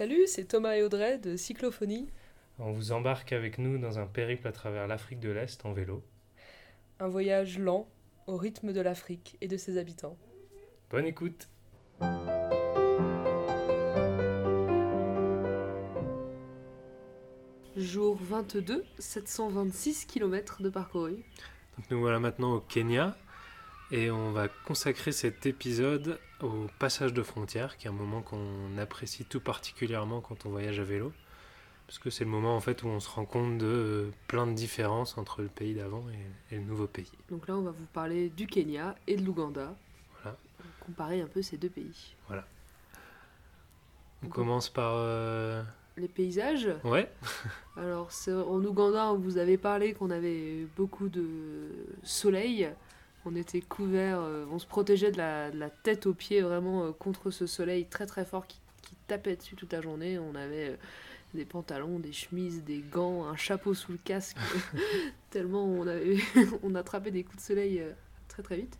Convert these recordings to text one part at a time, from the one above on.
Salut, c'est Thomas et Audrey de Cyclophonie. On vous embarque avec nous dans un périple à travers l'Afrique de l'Est en vélo. Un voyage lent au rythme de l'Afrique et de ses habitants. Bonne écoute Jour 22, 726 km de parcouru. Donc nous voilà maintenant au Kenya et on va consacrer cet épisode au passage de frontières, qui est un moment qu'on apprécie tout particulièrement quand on voyage à vélo, parce que c'est le moment en fait où on se rend compte de euh, plein de différences entre le pays d'avant et, et le nouveau pays. Donc là, on va vous parler du Kenya et de l'Ouganda. Voilà. Comparer un peu ces deux pays. Voilà. On Donc, commence par... euh, Les paysages. Ouais, Alors, en Ouganda, on vous avait parlé qu'on avait beaucoup de soleil. On était couverts, euh, on se protégeait de la, de la tête aux pieds vraiment euh, contre ce soleil très très fort qui, qui tapait dessus toute la journée. On avait euh, des pantalons, des chemises, des gants, un chapeau sous le casque, tellement on, avait, on attrapait des coups de soleil euh, très très vite.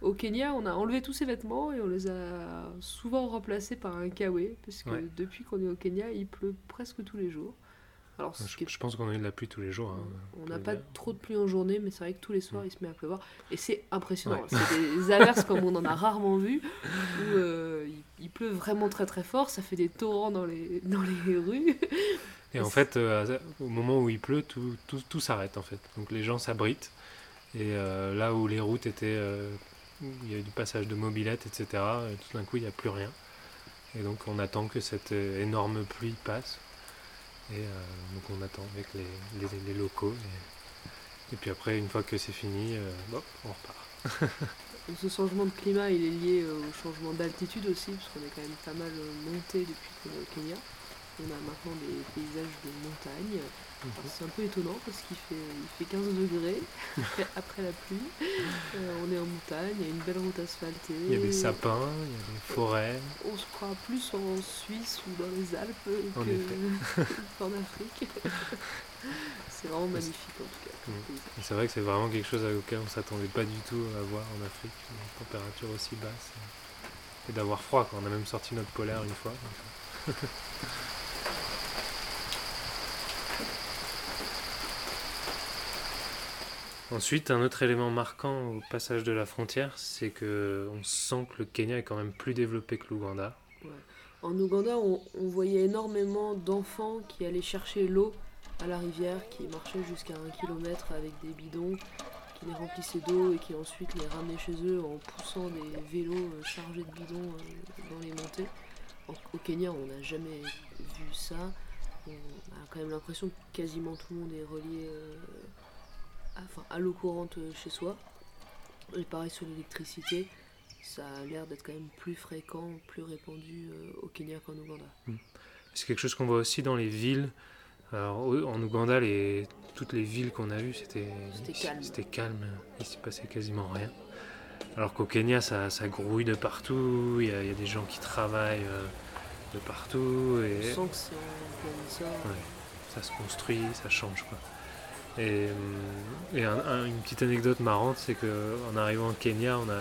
Au Kenya, on a enlevé tous ces vêtements et on les a souvent remplacés par un kawaii, parce que Ouais. depuis qu'on est au Kenya, il pleut presque tous les jours. Alors, je, pense qu'on a eu de la pluie tous les jours. hein. on n'a pas trop de pluie en journée, mais c'est vrai que tous les soirs Mm. il se met à pleuvoir. Et c'est impressionnant. Ouais. C'est des averses comme on en a rarement vu, où euh, il, il pleut vraiment très très fort, ça fait des torrents dans les, dans les rues. Et en fait, euh, au moment où il pleut, tout, tout, tout s'arrête en fait. Donc les gens s'abritent. Et euh, là où les routes étaient, où il y a eu du passage de mobylettes, etc., euh, tout d'un coup, il n'y a plus rien. Et donc on attend que cette énorme pluie passe. Et euh, donc on attend avec les, locaux. Et, puis après, une fois que c'est fini, euh, on repart. Ce changement de climat il est lié euh, au changement d'altitude aussi, parce qu'on est quand même pas mal monté depuis au Kenya. On a maintenant des paysages de montagne. Alors, C'est un peu étonnant parce qu'il fait, il fait 15 degrés après, la pluie. Euh, on est en montagne, il y a une belle route asphaltée. Il y a des sapins, il y a des forêts. On se croit plus en Suisse ou dans les Alpes En que- qu'en Afrique. c'est vraiment magnifique en tout cas. Mm. C'est vrai que c'est vraiment quelque chose auquel on s'attendait pas du tout à voir en Afrique, une température aussi basse. Et d'avoir froid, quoi. on a même sorti notre polaire une fois. donc, Ensuite, un autre élément marquant au passage de la frontière, c'est que on sent que le Kenya est quand même plus développé que l'Ouganda. En Ouganda, on, on voyait énormément d'enfants qui allaient chercher l'eau à la rivière, qui marchaient jusqu'à un kilomètre avec des bidons, qui les remplissaient d'eau et qui ensuite les ramenaient chez eux en poussant des vélos euh, chargés de bidons euh, dans les montées. Au Kenya, on n'a jamais vu ça. On a quand même l'impression que quasiment tout le monde est relié euh, enfin, à l'eau courante euh, chez soi. Et pareil sur l'électricité, ça a l'air d'être quand même plus fréquent, plus répandu euh, au Kenya qu'en Ouganda. C'est quelque chose qu'on voit aussi dans les villes. Alors, en Ouganda, les, toutes les villes qu'on a vues, c'était calme. C'était calme. Il s'y passait quasiment rien. Alors qu'au Kenya, ça, ça grouille de partout. Il y, a, il y a des gens qui travaillent euh, de partout. On Et sent que c'est en plein essor. Ouais. ça se construit, ça change. Quoi. Et, et un- un- une petite anecdote marrante, c'est qu'en arrivant au Kenya, on a,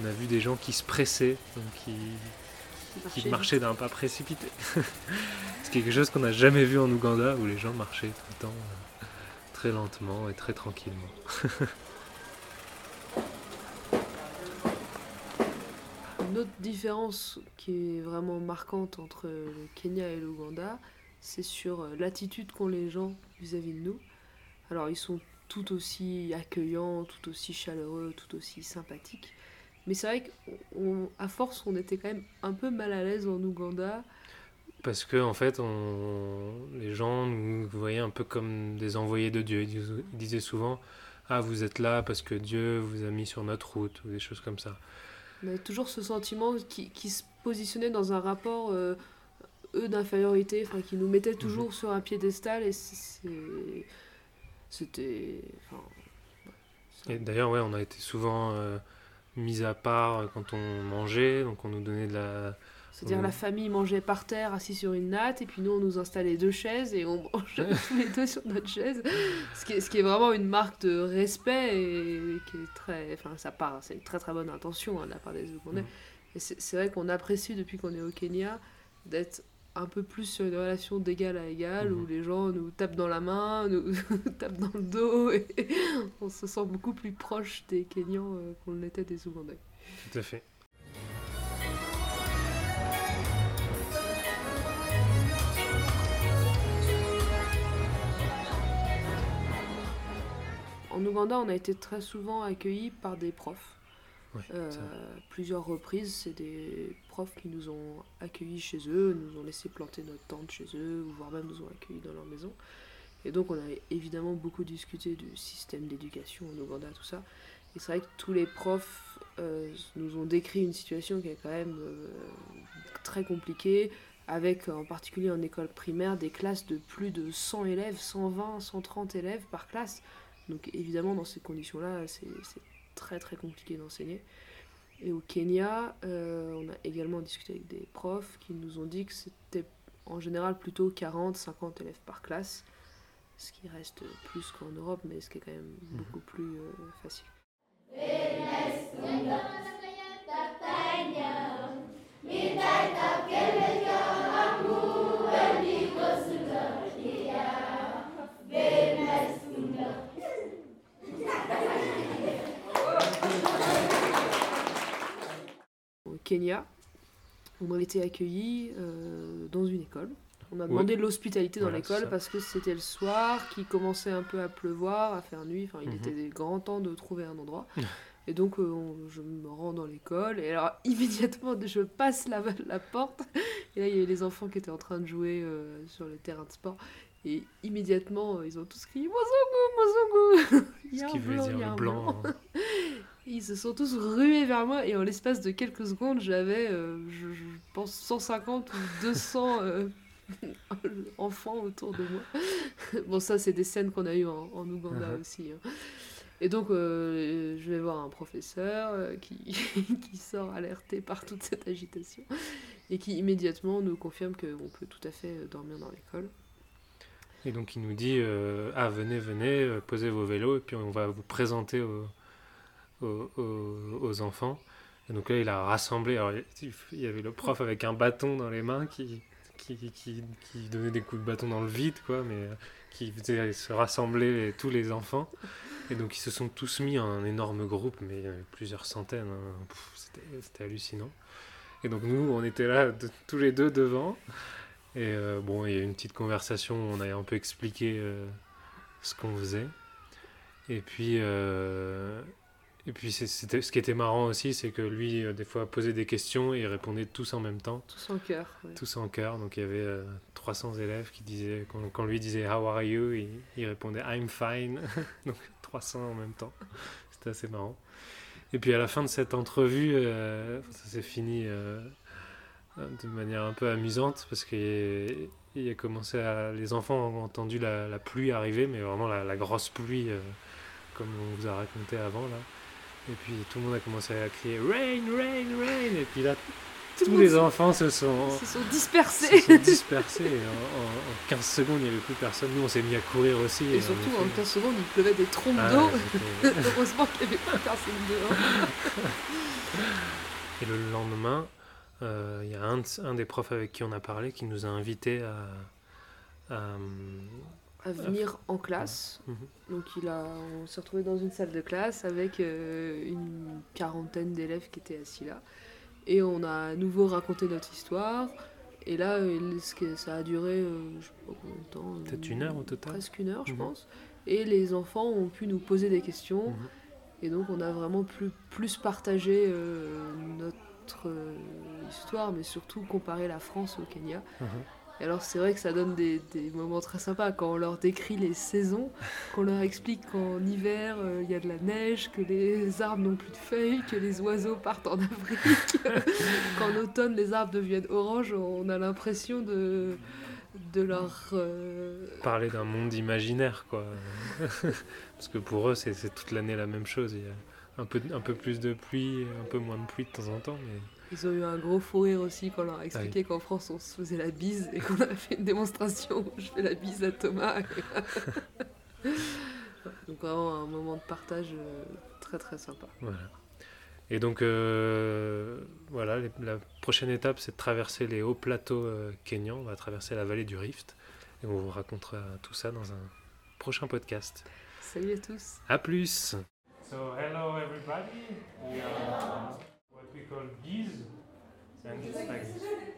on a vu des gens qui se pressaient, donc qui, marchaient d'un pas précipité. c'est quelque chose qu'on n'a jamais vu en Ouganda, où les gens marchaient tout le temps euh, très lentement et très tranquillement. Une autre différence qui est vraiment marquante entre le Kenya et l'Ouganda, c'est sur euh, l'attitude qu'ont les gens vis-à-vis de nous. Alors ils sont tout aussi accueillants, tout aussi chaleureux, tout aussi sympathiques. Mais c'est vrai qu'à force, on était quand même un peu mal à l'aise en Ouganda. Parce que en fait, on... les gens nous voyaient un peu comme des envoyés de Dieu. Ils dis- ils disaient souvent Ah, vous êtes là parce que Dieu vous a mis sur notre route, ou des choses comme ça. On avait toujours ce sentiment qui, qui se positionnait dans un rapport, euh, eux, d'infériorité, enfin, qui nous mettait toujours sur un piédestal et c'est- c'était. Enfin, ouais, d'ailleurs, ouais, on a été souvent euh, mis à part euh, quand on mangeait, donc on nous donnait de la. C'est-à-dire la famille mangeait par terre, assis sur une natte, et puis nous on nous installait deux chaises et on mangeait tous les deux sur notre chaise. Ce qui est, ce qui est vraiment une marque de respect et qui est très. Enfin, ça part, c'est une très très bonne intention hein, de la part des. Et c'est c'est vrai qu'on apprécie depuis qu'on est au Kenya d'être un peu plus sur une relation d'égal à égal, où Mhm. les gens nous tapent dans la main, nous tapent dans le dos, et on se sent beaucoup plus proche des Kenyans euh, qu'on l'était des Ougandais. Tout à fait. En Ouganda, on a été très souvent accueillis par des profs. Euh, plusieurs reprises, c'est des profs qui nous ont accueillis chez eux, nous ont laissé planter notre tente chez eux, ou voire même nous ont accueillis dans leur maison. Et donc on a évidemment beaucoup discuté du système d'éducation en Ouganda, tout ça. Et c'est vrai que tous les profs euh, nous ont décrit une situation qui est quand même euh, très compliquée, avec en particulier en école primaire des classes de plus de 100 élèves, 120, 130 élèves par classe. Donc évidemment dans ces conditions-là, c'est très très compliqué d'enseigner. Et au Kenya, euh, on a également discuté avec des profs qui nous ont dit que c'était en général plutôt 40, 50 élèves par classe, ce qui reste plus qu'en Europe, mais ce qui est quand même Mhm. beaucoup plus euh, facile. Kenya, on a été accueillis euh, dans une école. On a demandé de l'hospitalité dans l'école parce que c'était le soir, qu'il commençait un peu à pleuvoir, à faire nuit. Enfin, il Mhm. était grand temps de trouver un endroit. Et donc, euh, on- je me rends dans l'école. Et alors, immédiatement, je passe la, la porte. Et là, il y avait les enfants qui étaient en train de jouer euh, sur le terrain de sport. Et immédiatement, ils ont tous crié Mozongo, Mozongo Il y a Ce un qui veut blanc, il y dire a le un blanc. Ils se sont tous rués vers moi et en l'espace de quelques secondes, j'avais, euh, je, je pense, 150 ou 200 euh, enfants autour de moi. bon, ça, c'est des scènes qu'on a eues en, en Ouganda Mhm. aussi. hein. Et donc, euh, je vais voir un professeur qui, qui sort alerté par toute cette agitation et qui immédiatement nous confirme qu'on peut tout à fait dormir dans l'école. Et donc il nous dit Ah, venez, venez, posez vos vélos, et puis on va vous présenter aux, enfants. Et donc là, il a rassemblé. Alors, il y avait le prof avec un bâton dans les mains qui, qui, qui, donnait des coups de bâton dans le vide, quoi, mais euh, qui faisait se rassembler tous les enfants. Et donc ils se sont tous mis en un énorme groupe, mais il y avait plusieurs centaines. hein. C'était hallucinant. Et donc nous, on était là tous les deux devant. Et euh, bon, il y a eu une petite conversation où on a un peu expliqué euh, ce qu'on faisait. Et puis, et puis c'était, ce qui était marrant aussi, c'est que lui, euh, des fois, posait des questions et répondait tous en même temps, Tous en cœur. ouais. tous en chœur. Donc il y avait euh, 300 élèves qui disaient, quand, quand lui disait How are you il, il répondait I'm fine. Donc 300 en même temps. C'était assez marrant. Et puis à la fin de cette entrevue, euh, ça s'est fini euh, de manière un peu amusante parce qu'il il a commencé à. Les enfants ont entendu la, la pluie arriver, mais vraiment la, la grosse pluie, euh, comme on vous a raconté avant là. Et puis tout le monde a commencé à crier Rain, rain, rain. Et puis là, Tout tous les enfants se sont, se sont se dispersés. sont dispersés. En, en- en 15 secondes, il n'y avait plus personne. Nous, on s'est mis à courir aussi. Et on surtout, en fait- 15 secondes, il pleuvait des trompes Ah, d'eau. Heureusement qu'il n'y avait plus personne dehors. Et le lendemain, euh, il y a un, de- un des profs avec qui on a parlé qui nous a invités à. à, À venir en classe. Mhm. Donc il a, on s'est retrouvé dans une salle de classe avec euh, une quarantaine d'élèves qui étaient assis là. Et on a à nouveau raconté notre histoire. Et là, euh, ce que- ça a duré, euh, je sais pas combien de temps. Peut-être une heure au total. Presque une heure, je Mhm. pense. Et les enfants ont pu nous poser des questions. Mhm. Et donc on a vraiment plus, plus partagé euh, notre histoire, mais surtout comparé la France au Kenya. Alors c'est vrai que ça donne des, moments très sympas quand on leur décrit les saisons, qu'on leur explique qu'en hiver euh, il y a de la neige, que les arbres n'ont plus de feuilles, que les oiseaux partent en Afrique, qu'en automne les arbres deviennent orange, on a l'impression de, leur... euh, Parler d'un monde imaginaire, quoi. Parce que pour eux, c'est toute l'année la même chose. Il y a un peu, un peu plus de pluie, un peu moins de pluie de temps en temps, mais. Ils ont eu un gros fou rire aussi quand on leur a expliqué qu'en France on se faisait la bise et qu'on a fait une démonstration où je fais la bise à Thomas. Donc vraiment un moment de partage euh, très très sympa. Voilà. Et donc, euh, voilà, la prochaine étape, c'est de traverser les hauts plateaux euh, kenyans. On va traverser la vallée du Rift. Et on vous racontera tout ça dans un prochain podcast. Salut à tous. À plus. So, hello everybody. And it's like